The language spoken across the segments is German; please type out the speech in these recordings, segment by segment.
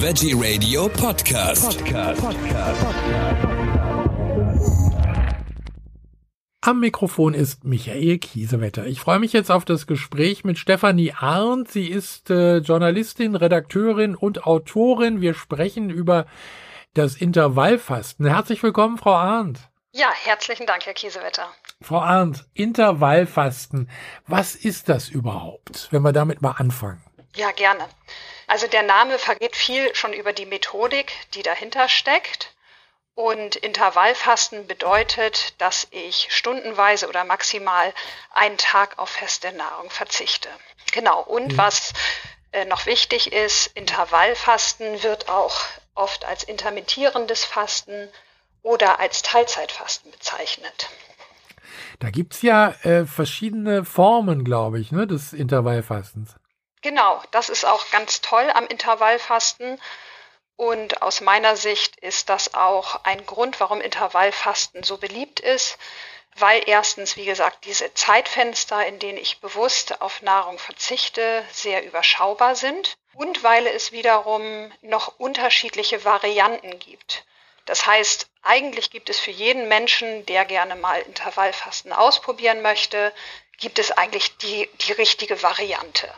Veggie Radio Podcast. Podcast. Am Mikrofon ist Michael Kiesewetter. Ich freue mich jetzt auf das Gespräch mit Stefanie Arndt. Sie ist äh, Journalistin, Redakteurin und Autorin. Wir sprechen über das Intervallfasten. Herzlich willkommen, Frau Arndt. Ja, herzlichen Dank, Herr Kiesewetter. Frau Arndt, Intervallfasten, was ist das überhaupt, wenn wir damit mal anfangen? Ja, gerne. Also der Name vergeht viel schon über die Methodik, die dahinter steckt. Und Intervallfasten bedeutet, dass ich stundenweise oder maximal einen Tag auf feste Nahrung verzichte. Genau. Und mhm. was äh, noch wichtig ist, Intervallfasten wird auch oft als intermittierendes Fasten oder als Teilzeitfasten bezeichnet. Da gibt's ja äh, verschiedene Formen, glaube ich, ne, des Intervallfastens. Genau, das ist auch ganz toll am Intervallfasten. Und aus meiner Sicht ist das auch ein Grund, warum Intervallfasten so beliebt ist, weil erstens, wie gesagt, diese Zeitfenster, in denen ich bewusst auf Nahrung verzichte, sehr überschaubar sind und weil es wiederum noch unterschiedliche Varianten gibt. Das heißt, eigentlich gibt es für jeden Menschen, der gerne mal Intervallfasten ausprobieren möchte, gibt es eigentlich die, die richtige Variante.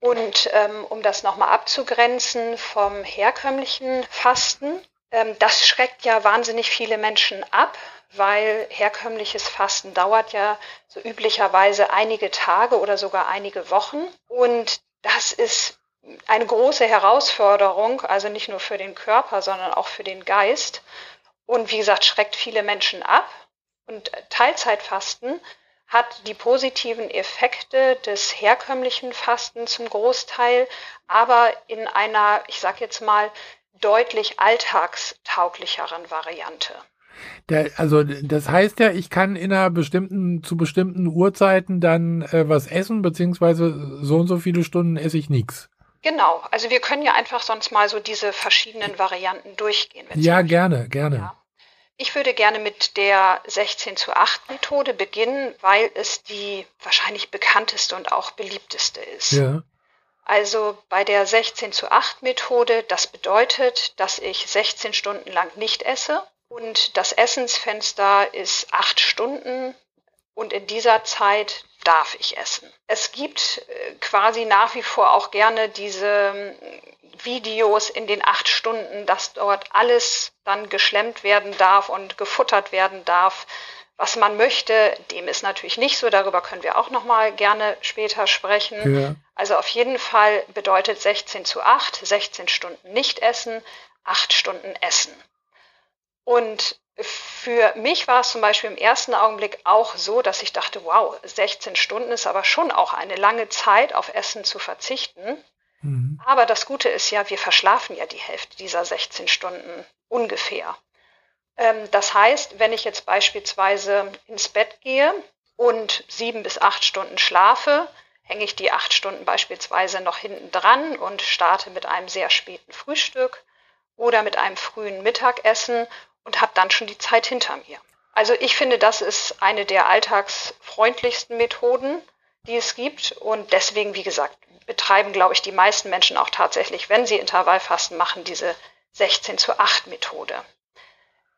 Und ähm, um das nochmal abzugrenzen vom herkömmlichen Fasten, ähm, das schreckt ja wahnsinnig viele Menschen ab, weil herkömmliches Fasten dauert ja so üblicherweise einige Tage oder sogar einige Wochen. Und das ist eine große Herausforderung, also nicht nur für den Körper, sondern auch für den Geist. Und wie gesagt, schreckt viele Menschen ab. Und Teilzeitfasten hat die positiven Effekte des herkömmlichen Fastens zum Großteil, aber in einer, ich sage jetzt mal, deutlich alltagstauglicheren Variante. Der, also das heißt ja, ich kann in einer bestimmten, zu bestimmten Uhrzeiten dann äh, was essen, beziehungsweise so und so viele Stunden esse ich nichts. Genau, also wir können ja einfach sonst mal so diese verschiedenen Varianten durchgehen. Ja, gerne, gerne. Ja. Ich würde gerne mit der 16 zu 8 Methode beginnen, weil es die wahrscheinlich bekannteste und auch beliebteste ist. Ja. Also bei der 16 zu 8 Methode, das bedeutet, dass ich 16 Stunden lang nicht esse und das Essensfenster ist 8 Stunden und in dieser Zeit darf ich essen. Es gibt äh, quasi nach wie vor auch gerne diese Videos in den acht Stunden, dass dort alles dann geschlemmt werden darf und gefuttert werden darf, was man möchte. Dem ist natürlich nicht so. Darüber können wir auch noch mal gerne später sprechen. Ja. Also auf jeden Fall bedeutet 16 zu 8, 16 Stunden nicht essen, 8 Stunden essen. Und für mich war es zum Beispiel im ersten Augenblick auch so, dass ich dachte, wow, 16 Stunden ist aber schon auch eine lange Zeit, auf Essen zu verzichten. Mhm. Aber das Gute ist ja, wir verschlafen ja die Hälfte dieser 16 Stunden ungefähr. Ähm, das heißt, wenn ich jetzt beispielsweise ins Bett gehe und sieben bis acht Stunden schlafe, hänge ich die acht Stunden beispielsweise noch hinten dran und starte mit einem sehr späten Frühstück oder mit einem frühen Mittagessen und habe dann schon die Zeit hinter mir. Also ich finde, das ist eine der alltagsfreundlichsten Methoden, die es gibt. Und deswegen, wie gesagt, betreiben, glaube ich, die meisten Menschen auch tatsächlich, wenn sie Intervallfasten machen, diese 16 zu 8 Methode.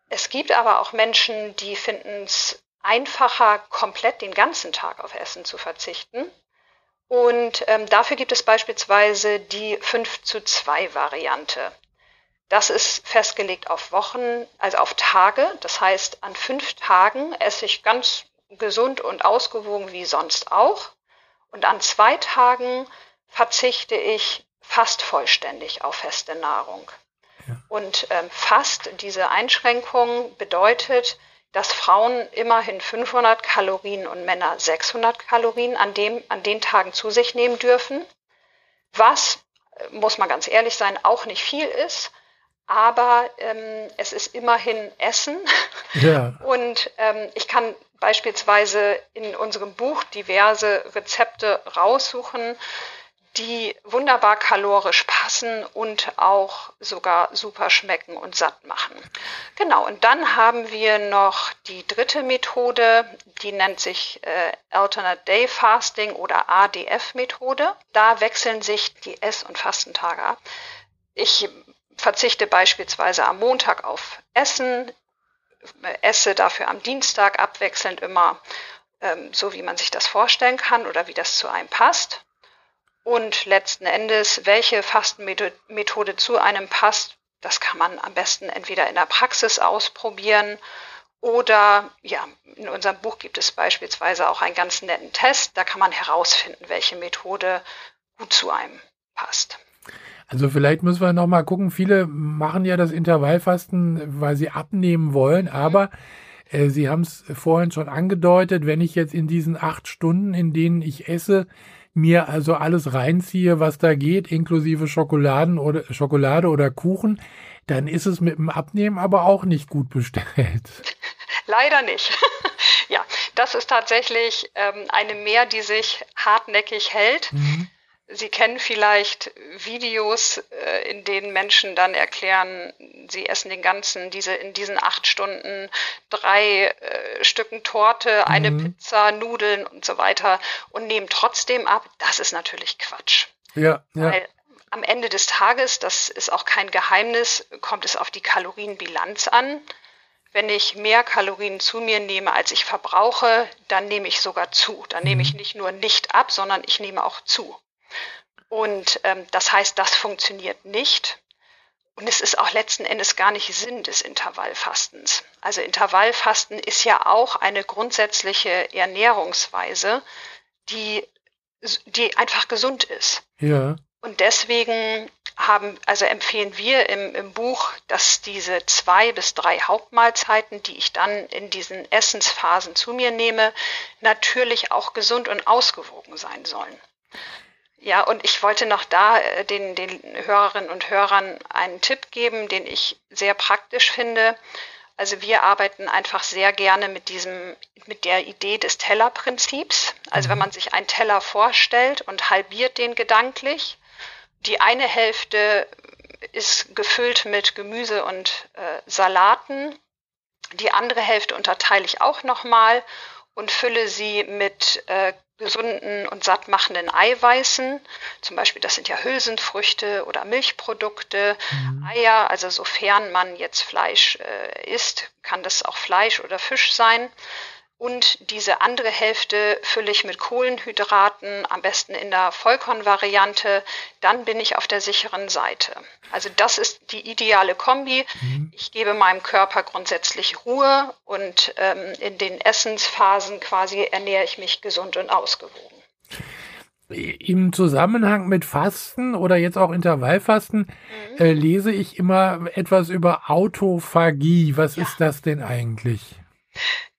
Es gibt aber auch Menschen, die finden es einfacher, komplett den ganzen Tag auf Essen zu verzichten. Und ähm, dafür gibt es beispielsweise die 5 zu 2 Variante. Das ist festgelegt auf Wochen, also auf Tage. Das heißt, an fünf Tagen esse ich ganz gesund und ausgewogen wie sonst auch. Und an zwei Tagen verzichte ich fast vollständig auf feste Nahrung. Ja. Und ähm, fast diese Einschränkung bedeutet, dass Frauen immerhin 500 Kalorien und Männer 600 Kalorien an, dem, an den Tagen zu sich nehmen dürfen, was, äh, muss man ganz ehrlich sein, auch nicht viel ist aber ähm, es ist immerhin Essen. Ja. Und ähm, ich kann beispielsweise in unserem Buch diverse Rezepte raussuchen, die wunderbar kalorisch passen und auch sogar super schmecken und satt machen. Genau, und dann haben wir noch die dritte Methode, die nennt sich äh, Alternate Day Fasting oder ADF-Methode. Da wechseln sich die Ess- und Fastentage ab. ich verzichte beispielsweise am Montag auf Essen, esse dafür am Dienstag abwechselnd immer ähm, so, wie man sich das vorstellen kann oder wie das zu einem passt. Und letzten Endes, welche Fastenmethode zu einem passt, das kann man am besten entweder in der Praxis ausprobieren oder ja, in unserem Buch gibt es beispielsweise auch einen ganz netten Test. Da kann man herausfinden, welche Methode gut zu einem passt. Also vielleicht müssen wir noch mal gucken. Viele machen ja das Intervallfasten, weil sie abnehmen wollen, aber äh, Sie haben es vorhin schon angedeutet, wenn ich jetzt in diesen acht Stunden, in denen ich esse, mir also alles reinziehe, was da geht, inklusive Schokoladen oder Schokolade oder Kuchen, dann ist es mit dem Abnehmen aber auch nicht gut bestellt. Leider nicht. ja, das ist tatsächlich ähm, eine Mehr, die sich hartnäckig hält. Mhm. Sie kennen vielleicht Videos, äh, in denen Menschen dann erklären, sie essen den ganzen, diese, in diesen acht Stunden drei äh, Stücken Torte, eine mhm. Pizza, Nudeln und so weiter und nehmen trotzdem ab. Das ist natürlich Quatsch. Ja, ja. Weil am Ende des Tages, das ist auch kein Geheimnis, kommt es auf die Kalorienbilanz an. Wenn ich mehr Kalorien zu mir nehme, als ich verbrauche, dann nehme ich sogar zu. Dann nehme ich mhm. nicht nur nicht ab, sondern ich nehme auch zu. Und ähm, das heißt, das funktioniert nicht. Und es ist auch letzten Endes gar nicht Sinn des Intervallfastens. Also Intervallfasten ist ja auch eine grundsätzliche Ernährungsweise, die, die einfach gesund ist. Ja. Und deswegen haben, also empfehlen wir im, im Buch, dass diese zwei bis drei Hauptmahlzeiten, die ich dann in diesen Essensphasen zu mir nehme, natürlich auch gesund und ausgewogen sein sollen. Ja, und ich wollte noch da äh, den, den Hörerinnen und Hörern einen Tipp geben, den ich sehr praktisch finde. Also wir arbeiten einfach sehr gerne mit diesem, mit der Idee des Tellerprinzips. Also wenn mhm. man sich einen Teller vorstellt und halbiert den gedanklich, die eine Hälfte ist gefüllt mit Gemüse und äh, Salaten. Die andere Hälfte unterteile ich auch nochmal und fülle sie mit äh, gesunden und sattmachenden Eiweißen. Zum Beispiel, das sind ja Hülsenfrüchte oder Milchprodukte, mhm. Eier. Also sofern man jetzt Fleisch äh, isst, kann das auch Fleisch oder Fisch sein. Und diese andere Hälfte fülle ich mit Kohlenhydraten, am besten in der Vollkornvariante. Dann bin ich auf der sicheren Seite. Also das ist die ideale Kombi. Mhm. Ich gebe meinem Körper grundsätzlich Ruhe und ähm, in den Essensphasen quasi ernähre ich mich gesund und ausgewogen. Im Zusammenhang mit Fasten oder jetzt auch Intervallfasten mhm. äh, lese ich immer etwas über Autophagie. Was ja. ist das denn eigentlich?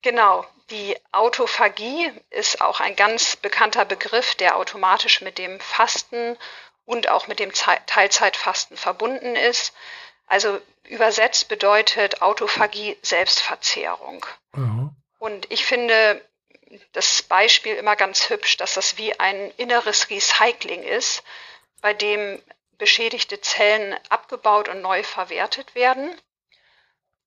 Genau, die Autophagie ist auch ein ganz bekannter Begriff, der automatisch mit dem Fasten und auch mit dem Teilzeitfasten verbunden ist. Also übersetzt bedeutet Autophagie Selbstverzehrung. Mhm. Und ich finde das Beispiel immer ganz hübsch, dass das wie ein inneres Recycling ist, bei dem beschädigte Zellen abgebaut und neu verwertet werden.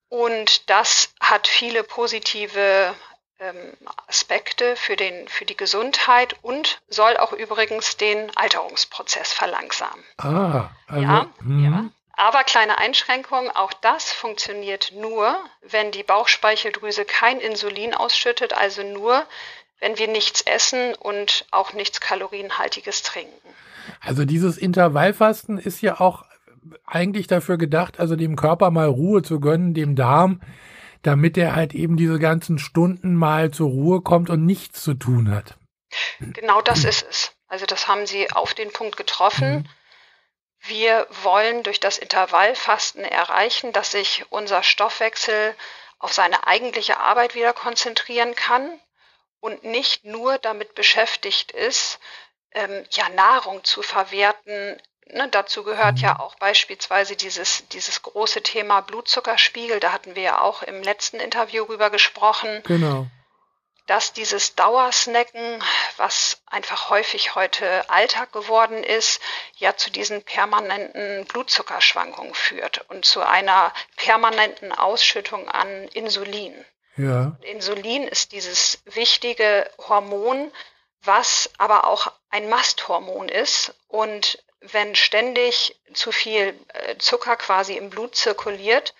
Und das hat viele positive ähm, Aspekte für, den, für die Gesundheit und soll auch übrigens den Alterungsprozess verlangsamen. Ah, also, ja, mhm. ja. Aber kleine Einschränkung, auch das funktioniert nur, wenn die Bauchspeicheldrüse kein Insulin ausschüttet, also nur, wenn wir nichts essen und auch nichts Kalorienhaltiges trinken. Also dieses Intervallfasten ist ja auch eigentlich dafür gedacht, also dem Körper mal Ruhe zu gönnen, dem Darm, damit er halt eben diese ganzen Stunden mal zur Ruhe kommt und nichts zu tun hat. Genau das ist es. Also das haben Sie auf den Punkt getroffen. Mhm. Wir wollen durch das Intervallfasten erreichen, dass sich unser Stoffwechsel auf seine eigentliche Arbeit wieder konzentrieren kann und nicht nur damit beschäftigt ist, ähm, ja, Nahrung zu verwerten, Ne, dazu gehört ja mhm. auch beispielsweise dieses, dieses große Thema Blutzuckerspiegel. Da hatten wir ja auch im letzten Interview rüber gesprochen. Genau. Dass dieses Dauersnacken, was einfach häufig heute Alltag geworden ist, ja zu diesen permanenten Blutzuckerschwankungen führt und zu einer permanenten Ausschüttung an Insulin. Ja. Insulin ist dieses wichtige Hormon, was aber auch ein Masthormon ist und wenn ständig zu viel äh, Zucker quasi im Blut zirkuliert,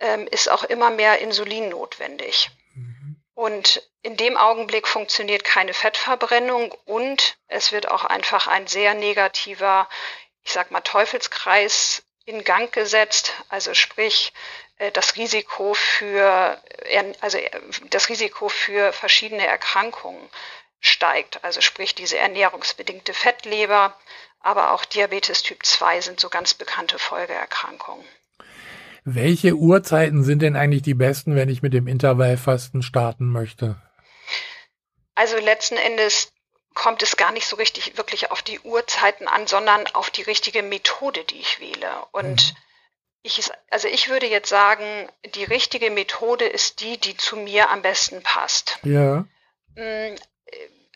ähm, ist auch immer mehr Insulin notwendig. Mhm. Und in dem Augenblick funktioniert keine Fettverbrennung und es wird auch einfach ein sehr negativer, ich sag mal, Teufelskreis in Gang gesetzt. Also sprich, äh, das Risiko für, also äh, das Risiko für verschiedene Erkrankungen steigt. Also sprich diese ernährungsbedingte Fettleber, aber auch Diabetes Typ 2 sind so ganz bekannte Folgeerkrankungen. Welche Uhrzeiten sind denn eigentlich die besten, wenn ich mit dem Intervallfasten starten möchte? Also letzten Endes kommt es gar nicht so richtig wirklich auf die Uhrzeiten an, sondern auf die richtige Methode, die ich wähle. Und mhm. ich, also ich würde jetzt sagen, die richtige Methode ist die, die zu mir am besten passt. Ja. Mm,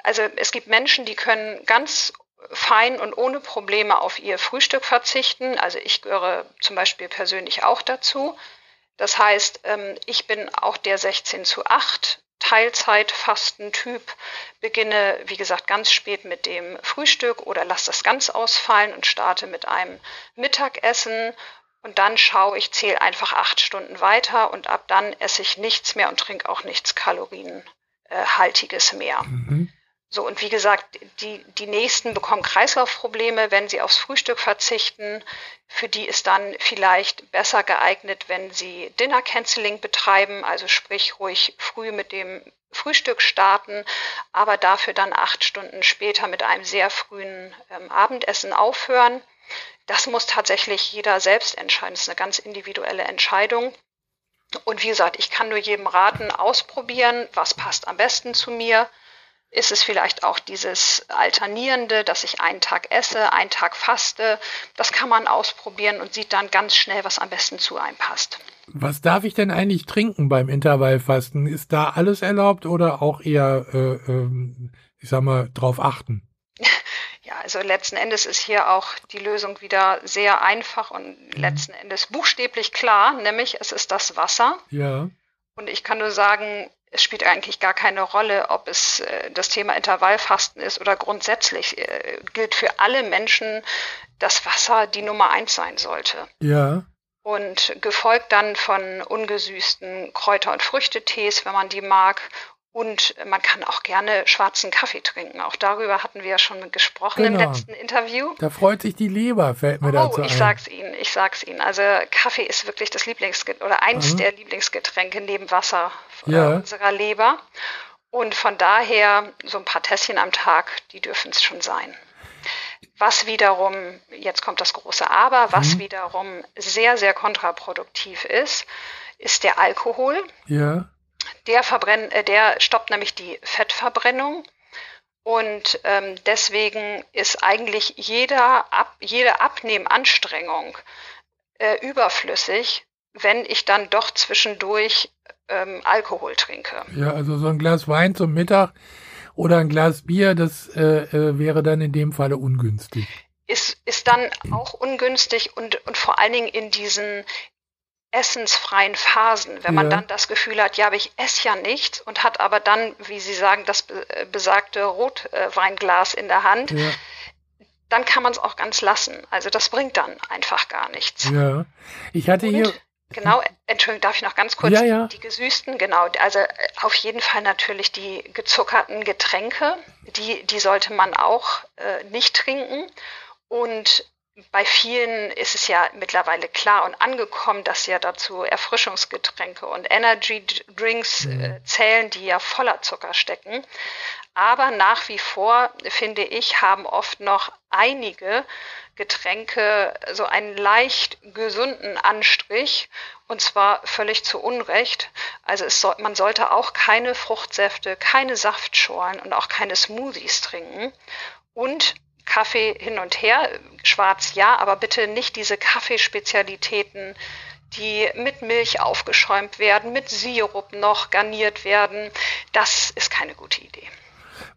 also es gibt Menschen, die können ganz fein und ohne Probleme auf ihr Frühstück verzichten. Also ich gehöre zum Beispiel persönlich auch dazu. Das heißt, ähm, ich bin auch der 16 zu 8 Teilzeitfastentyp, beginne, wie gesagt, ganz spät mit dem Frühstück oder lasse das ganz ausfallen und starte mit einem Mittagessen. Und dann schaue ich, zähle einfach acht Stunden weiter und ab dann esse ich nichts mehr und trinke auch nichts Kalorienhaltiges mehr. Mhm. So, und wie gesagt, die, die nächsten bekommen Kreislaufprobleme, wenn sie aufs Frühstück verzichten. Für die ist dann vielleicht besser geeignet, wenn sie Dinner Canceling betreiben, also sprich ruhig früh mit dem Frühstück starten, aber dafür dann acht Stunden später mit einem sehr frühen ähm, Abendessen aufhören. Das muss tatsächlich jeder selbst entscheiden. Das ist eine ganz individuelle Entscheidung. Und wie gesagt, ich kann nur jedem raten, ausprobieren, was passt am besten zu mir ist es vielleicht auch dieses Alternierende, dass ich einen Tag esse, einen Tag faste. Das kann man ausprobieren und sieht dann ganz schnell, was am besten zu einem passt. Was darf ich denn eigentlich trinken beim Intervallfasten? Ist da alles erlaubt oder auch eher, äh, äh, ich sag mal, drauf achten? Ja, also letzten Endes ist hier auch die Lösung wieder sehr einfach und mhm. letzten Endes buchstäblich klar, nämlich es ist das Wasser. Ja. Und ich kann nur sagen, es spielt eigentlich gar keine Rolle, ob es äh, das Thema Intervallfasten ist oder grundsätzlich äh, gilt für alle Menschen, dass Wasser die Nummer eins sein sollte. Ja. Und gefolgt dann von ungesüßten Kräuter- und Früchtetees, wenn man die mag, und man kann auch gerne schwarzen Kaffee trinken. Auch darüber hatten wir ja schon gesprochen genau. im letzten Interview. Da freut sich die Leber, fällt mir oh, dazu ein. ich sag's Ihnen, ich sag's Ihnen. Also Kaffee ist wirklich das Lieblingsgetränk oder eins mhm. der Lieblingsgetränke neben Wasser ja. unserer Leber. Und von daher so ein paar Tässchen am Tag, die dürfen es schon sein. Was wiederum, jetzt kommt das große Aber, was mhm. wiederum sehr, sehr kontraproduktiv ist, ist der Alkohol. Ja der, verbrenn, äh, der stoppt nämlich die Fettverbrennung. Und ähm, deswegen ist eigentlich jeder Ab, jede Abnehmanstrengung äh, überflüssig, wenn ich dann doch zwischendurch ähm, Alkohol trinke. Ja, also so ein Glas Wein zum Mittag oder ein Glas Bier, das äh, äh, wäre dann in dem Falle ungünstig. Ist, ist dann auch ungünstig und, und vor allen Dingen in diesen, essensfreien Phasen, wenn man ja. dann das Gefühl hat, ja, aber ich esse ja nichts und hat aber dann, wie Sie sagen, das äh, besagte Rotweinglas in der Hand, ja. dann kann man es auch ganz lassen. Also das bringt dann einfach gar nichts. Ja, ich hatte und, hier. Genau, Entschuldigung, darf ich noch ganz kurz ja, ja. die gesüßten, genau, also äh, auf jeden Fall natürlich die gezuckerten Getränke, die, die sollte man auch äh, nicht trinken. Und bei vielen ist es ja mittlerweile klar und angekommen, dass ja dazu Erfrischungsgetränke und Energy Drinks äh, mhm. zählen, die ja voller Zucker stecken. Aber nach wie vor, finde ich, haben oft noch einige Getränke so einen leicht gesunden Anstrich und zwar völlig zu Unrecht. Also soll, man sollte auch keine Fruchtsäfte, keine Saftschorlen und auch keine Smoothies trinken. Und Kaffee hin und her, schwarz ja, aber bitte nicht diese Kaffeespezialitäten, die mit Milch aufgeschäumt werden, mit Sirup noch garniert werden. Das ist keine gute Idee.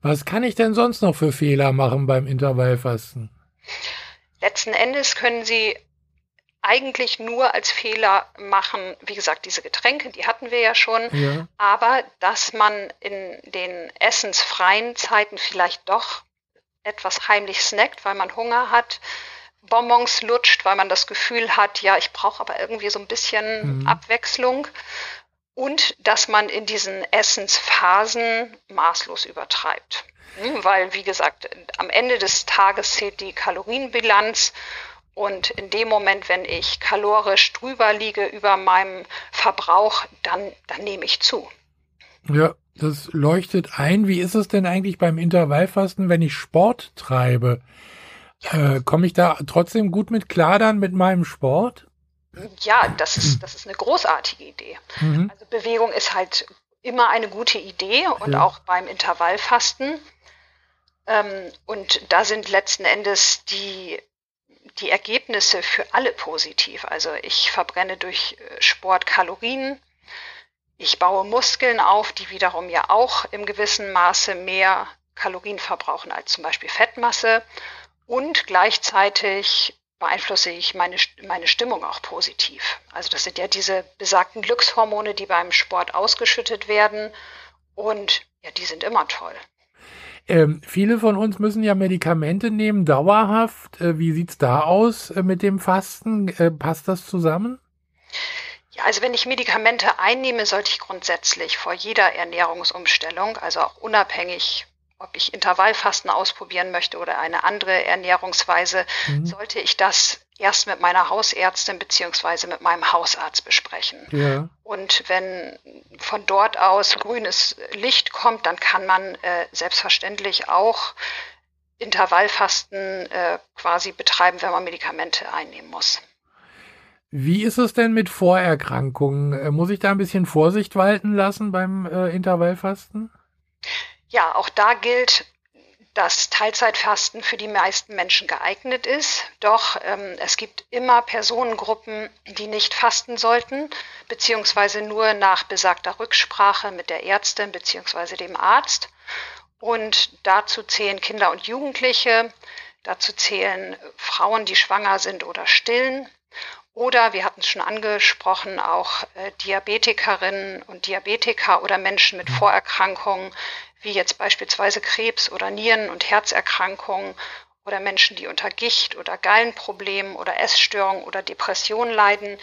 Was kann ich denn sonst noch für Fehler machen beim Intervallfasten? Letzten Endes können Sie eigentlich nur als Fehler machen, wie gesagt, diese Getränke, die hatten wir ja schon, ja. aber dass man in den essensfreien Zeiten vielleicht doch etwas heimlich snackt, weil man Hunger hat, Bonbons lutscht, weil man das Gefühl hat, ja, ich brauche aber irgendwie so ein bisschen mhm. Abwechslung. Und dass man in diesen Essensphasen maßlos übertreibt. Hm, weil, wie gesagt, am Ende des Tages zählt die Kalorienbilanz. Und in dem Moment, wenn ich kalorisch drüber liege über meinem Verbrauch, dann, dann nehme ich zu. Ja, das leuchtet ein. Wie ist es denn eigentlich beim Intervallfasten, wenn ich Sport treibe? Äh, Komme ich da trotzdem gut mit klar dann mit meinem Sport? Ja, das ist, das ist eine großartige Idee. Mhm. Also Bewegung ist halt immer eine gute Idee und ja. auch beim Intervallfasten. Ähm, und da sind letzten Endes die, die Ergebnisse für alle positiv. Also ich verbrenne durch äh, Sport Kalorien, ich baue Muskeln auf, die wiederum ja auch im gewissen Maße mehr Kalorien verbrauchen als zum Beispiel Fettmasse. Und gleichzeitig beeinflusse ich meine, meine Stimmung auch positiv. Also das sind ja diese besagten Glückshormone, die beim Sport ausgeschüttet werden. Und ja, die sind immer toll. Ähm, viele von uns müssen ja Medikamente nehmen, dauerhaft. Äh, wie sieht's da aus äh, mit dem Fasten? Äh, passt das zusammen? Ja, also wenn ich Medikamente einnehme, sollte ich grundsätzlich vor jeder Ernährungsumstellung, also auch unabhängig, ob ich Intervallfasten ausprobieren möchte oder eine andere Ernährungsweise, mhm. sollte ich das erst mit meiner Hausärztin beziehungsweise mit meinem Hausarzt besprechen. Ja. Und wenn von dort aus grünes Licht kommt, dann kann man äh, selbstverständlich auch Intervallfasten äh, quasi betreiben, wenn man Medikamente einnehmen muss. Wie ist es denn mit Vorerkrankungen? Äh, muss ich da ein bisschen Vorsicht walten lassen beim äh, Intervallfasten? Ja, auch da gilt, dass Teilzeitfasten für die meisten Menschen geeignet ist. Doch ähm, es gibt immer Personengruppen, die nicht fasten sollten, beziehungsweise nur nach besagter Rücksprache mit der Ärztin beziehungsweise dem Arzt. Und dazu zählen Kinder und Jugendliche, dazu zählen Frauen, die schwanger sind oder stillen oder wir hatten es schon angesprochen, auch äh, Diabetikerinnen und Diabetiker oder Menschen mit Vorerkrankungen, wie jetzt beispielsweise Krebs oder Nieren- und Herzerkrankungen oder Menschen, die unter Gicht oder Gallenproblemen oder Essstörungen oder Depressionen leiden,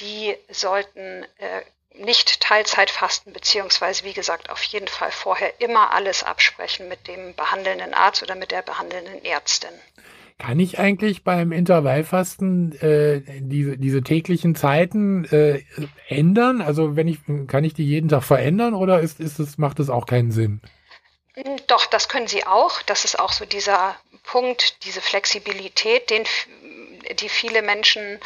die sollten äh, nicht Teilzeit fasten, beziehungsweise wie gesagt auf jeden Fall vorher immer alles absprechen mit dem behandelnden Arzt oder mit der behandelnden Ärztin. Kann ich eigentlich beim Intervallfasten äh, diese, diese täglichen Zeiten äh, ändern? Also wenn ich, kann ich die jeden Tag verändern oder ist, ist es, macht es auch keinen Sinn? Doch, das können Sie auch. Das ist auch so dieser Punkt, diese Flexibilität, den die viele Menschen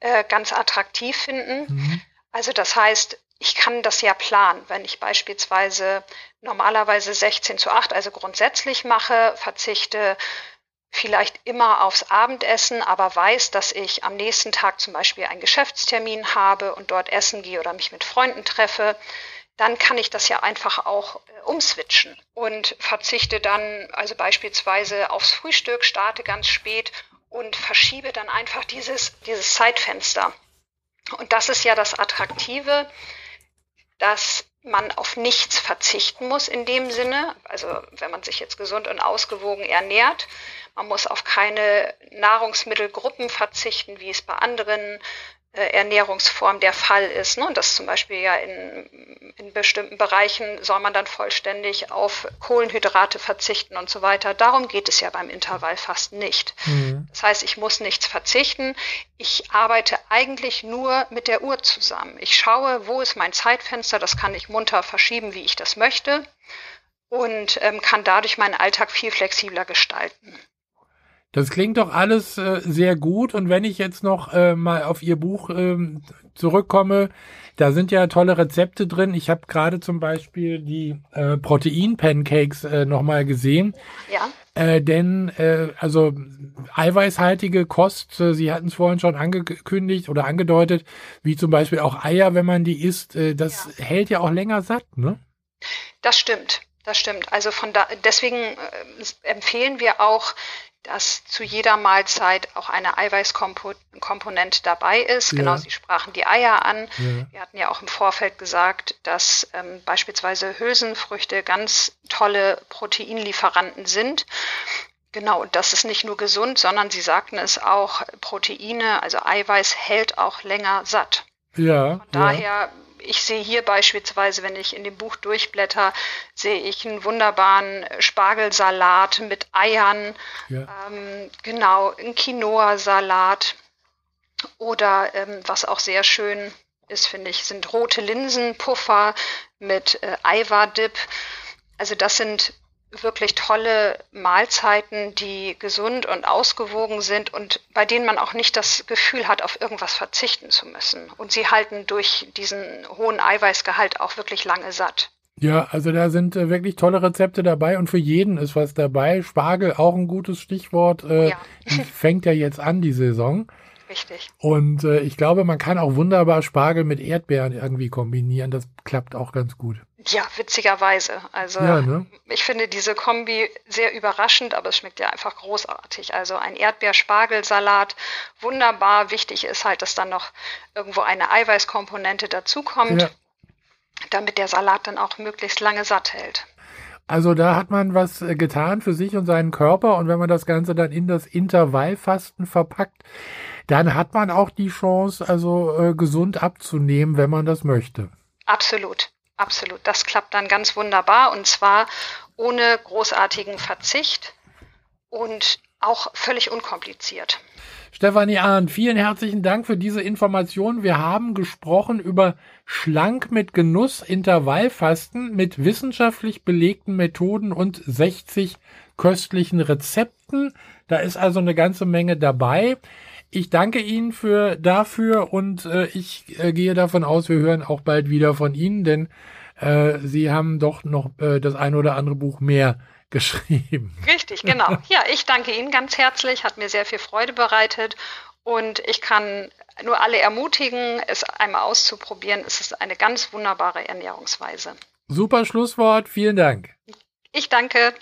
äh, ganz attraktiv finden. Mhm. Also das heißt, ich kann das ja planen. Wenn ich beispielsweise normalerweise 16 zu 8, also grundsätzlich mache, verzichte vielleicht immer aufs Abendessen, aber weiß, dass ich am nächsten Tag zum Beispiel einen Geschäftstermin habe und dort essen gehe oder mich mit Freunden treffe, dann kann ich das ja einfach auch äh, umswitchen und verzichte dann also beispielsweise aufs Frühstück, starte ganz spät und verschiebe dann einfach dieses, dieses Zeitfenster. Und das ist ja das Attraktive, dass man auf nichts verzichten muss in dem Sinne, also wenn man sich jetzt gesund und ausgewogen ernährt, man muss auf keine Nahrungsmittelgruppen verzichten, wie es bei anderen äh, Ernährungsformen der Fall ist. Ne? Und das zum Beispiel ja in, in bestimmten Bereichen soll man dann vollständig auf Kohlenhydrate verzichten und so weiter. Darum geht es ja beim Intervallfasten nicht. Mhm. Das heißt, ich muss nichts verzichten. Ich arbeite eigentlich nur mit der Uhr zusammen. Ich schaue, wo ist mein Zeitfenster, das kann ich munter verschieben, wie ich das möchte und ähm, kann dadurch meinen Alltag viel flexibler gestalten. Das klingt doch alles äh, sehr gut. Und wenn ich jetzt noch äh, mal auf Ihr Buch ähm, zurückkomme, da sind ja tolle Rezepte drin. Ich habe gerade zum Beispiel die äh, Protein-Pancakes äh, nochmal gesehen. Ja. Äh, denn äh, also eiweißhaltige Kost, äh, Sie hatten es vorhin schon angekündigt oder angedeutet, wie zum Beispiel auch Eier, wenn man die isst, äh, das ja. hält ja auch länger satt, ne? Das stimmt. Das stimmt. Also von da, deswegen äh, empfehlen wir auch dass zu jeder Mahlzeit auch eine Eiweißkomponente dabei ist. Ja. Genau, Sie sprachen die Eier an. Ja. Wir hatten ja auch im Vorfeld gesagt, dass ähm, beispielsweise Hülsenfrüchte ganz tolle Proteinlieferanten sind. Genau, das ist nicht nur gesund, sondern Sie sagten es auch, Proteine, also Eiweiß hält auch länger satt. Ja. Von daher, ja. Ich sehe hier beispielsweise, wenn ich in dem Buch durchblätter, sehe ich einen wunderbaren Spargelsalat mit Eiern, ja. ähm, genau, ein Quinoa-Salat oder ähm, was auch sehr schön ist, finde ich, sind rote Linsenpuffer mit äh, Eiwa-Dip. Also das sind wirklich tolle Mahlzeiten, die gesund und ausgewogen sind und bei denen man auch nicht das Gefühl hat, auf irgendwas verzichten zu müssen. Und sie halten durch diesen hohen Eiweißgehalt auch wirklich lange satt. Ja, also da sind äh, wirklich tolle Rezepte dabei und für jeden ist was dabei. Spargel auch ein gutes Stichwort. Äh, ja. fängt ja jetzt an, die Saison. Richtig. Und äh, ich glaube, man kann auch wunderbar Spargel mit Erdbeeren irgendwie kombinieren. Das klappt auch ganz gut. Ja, witzigerweise. Also ja, ne? ich finde diese Kombi sehr überraschend, aber es schmeckt ja einfach großartig. Also ein Erdbeerspargelsalat, wunderbar. Wichtig ist halt, dass dann noch irgendwo eine Eiweißkomponente dazukommt, ja. damit der Salat dann auch möglichst lange satt hält. Also da hat man was äh, getan für sich und seinen Körper und wenn man das Ganze dann in das Intervallfasten verpackt, dann hat man auch die Chance, also äh, gesund abzunehmen, wenn man das möchte. Absolut. Absolut, das klappt dann ganz wunderbar und zwar ohne großartigen Verzicht und auch völlig unkompliziert. Stefanie Ahn, vielen herzlichen Dank für diese Information. Wir haben gesprochen über schlank mit Genuss Intervallfasten mit wissenschaftlich belegten Methoden und 60 köstlichen Rezepten. Da ist also eine ganze Menge dabei. Ich danke Ihnen für dafür und äh, ich äh, gehe davon aus, wir hören auch bald wieder von Ihnen, denn äh, Sie haben doch noch äh, das ein oder andere Buch mehr geschrieben. Richtig, genau. Ja, ich danke Ihnen ganz herzlich, hat mir sehr viel Freude bereitet und ich kann nur alle ermutigen, es einmal auszuprobieren. Es ist eine ganz wunderbare Ernährungsweise. Super Schlusswort, vielen Dank. Ich danke.